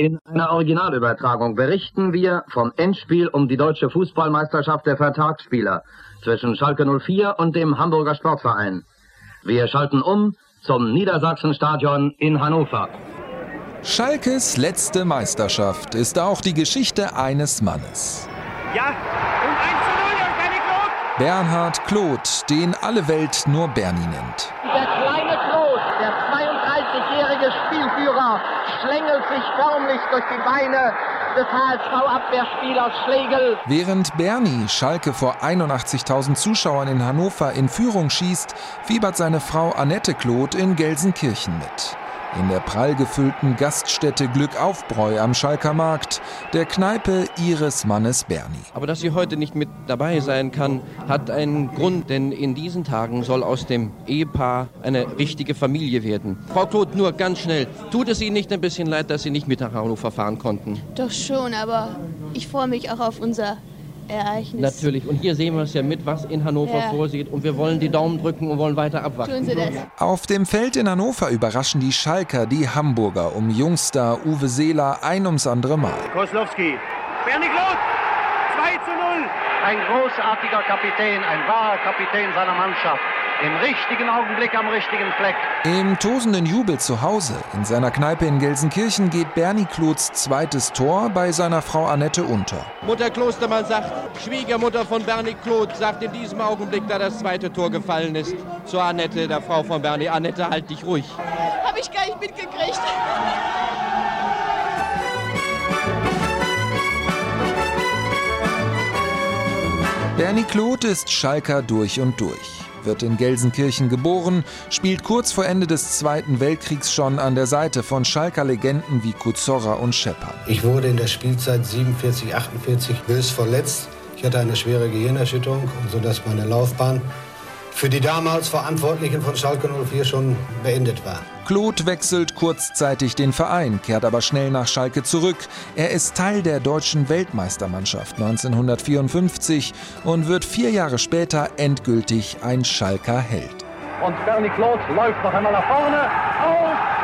In einer Originalübertragung berichten wir vom Endspiel um die deutsche Fußballmeisterschaft der Vertragsspieler zwischen Schalke 04 und dem Hamburger Sportverein. Wir schalten um zum Niedersachsenstadion in Hannover. Schalkes letzte Meisterschaft ist auch die Geschichte eines Mannes. Ja, und 1 zu 0, da ist Bernie Kloth. Bernhard Kloth, den alle Welt nur Bernie nennt. Der kleine Kloth, der 32-jährige Spielführer, schlängelt sich förmlich durch die Beine des HSV-Abwehrspielers Schlegel. Während Bernie Schalke vor 81.000 Zuschauern in Hannover in Führung schießt, fiebert seine Frau Annette Kloth in Gelsenkirchen mit in der prall gefüllten Gaststätte Glückaufbräu am Schalker Markt, der Kneipe ihres Mannes Bernie. Aber dass sie heute nicht mit dabei sein kann, hat einen Grund, denn in diesen Tagen soll aus dem Ehepaar eine richtige Familie werden. Frau Kloth, nur ganz schnell, tut es Ihnen nicht ein bisschen leid, dass Sie nicht mit nach Hannover fahren konnten? Doch schon, aber ich freue mich auch auf unser Ereignis. Natürlich. Und hier sehen wir es ja mit, was in Hannover Ja. vorsieht. Und wir wollen die Daumen drücken und wollen weiter abwarten. Tun Sie das. Auf dem Feld in Hannover überraschen die Schalker die Hamburger um Jungstar Uwe Seeler ein ums andere Mal. Koslowski. Bernie Kloth. 2 zu 0. Ein großartiger Kapitän, ein wahrer Kapitän seiner Mannschaft. Im richtigen Augenblick am richtigen Fleck. Im tosenden Jubel zu Hause in seiner Kneipe in Gelsenkirchen geht Bernie Kloths zweites Tor bei seiner Frau Annette unter. Mutter Klostermann sagt, Schwiegermutter von Bernie Kloth sagt in diesem Augenblick, da das zweite Tor gefallen ist, zur Annette, der Frau von Bernie. Annette, halt dich ruhig. Habe ich gar nicht mitgekriegt. Bernie Kloth ist Schalker durch und durch. Wird in Gelsenkirchen geboren, spielt kurz vor Ende des Zweiten Weltkriegs schon an der Seite von Schalker Legenden wie Kuzorra und Schepper. Ich wurde in der Spielzeit 47, 48 bös verletzt. Ich hatte eine schwere Gehirnerschütterung, und sodass meine Laufbahn für die damals Verantwortlichen von Schalke 04 schon beendet war. Kloth wechselt kurzzeitig den Verein, kehrt aber schnell nach Schalke zurück. Er ist Teil der deutschen Weltmeistermannschaft 1954 und wird vier Jahre später endgültig ein Schalker Held. Und Bernie Kloth läuft noch einmal nach vorne. Aus.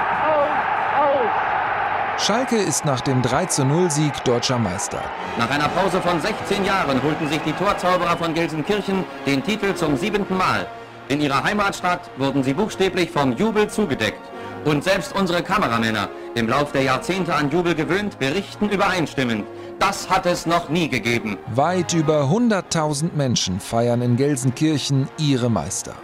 Schalke ist nach dem 3-0-Sieg deutscher Meister. Nach einer Pause von 16 Jahren holten sich die Torzauberer von Gelsenkirchen den Titel zum siebenten Mal. In ihrer Heimatstadt wurden sie buchstäblich vom Jubel zugedeckt. Und selbst unsere Kameramänner, im Lauf der Jahrzehnte an Jubel gewöhnt, berichten übereinstimmend. Das hat es noch nie gegeben. Weit über 100.000 Menschen feiern in Gelsenkirchen ihre Meister.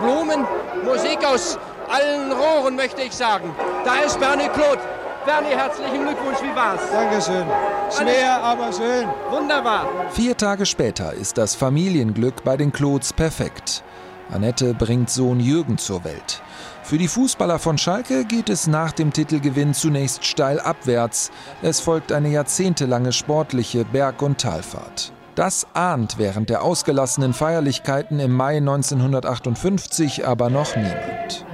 Blumen, Musik aus allen Rohren, möchte ich sagen. Da ist Bernie Kloth. Bernie, herzlichen Glückwunsch, wie war's? Dankeschön. Schwer, aber schön. Wunderbar. Vier Tage später ist das Familienglück bei den Kloths perfekt. Annette bringt Sohn Jürgen zur Welt. Für die Fußballer von Schalke geht es nach dem Titelgewinn zunächst steil abwärts. Es folgt eine jahrzehntelange sportliche Berg- und Talfahrt. Das ahnt während der ausgelassenen Feierlichkeiten im Mai 1958 aber noch niemand.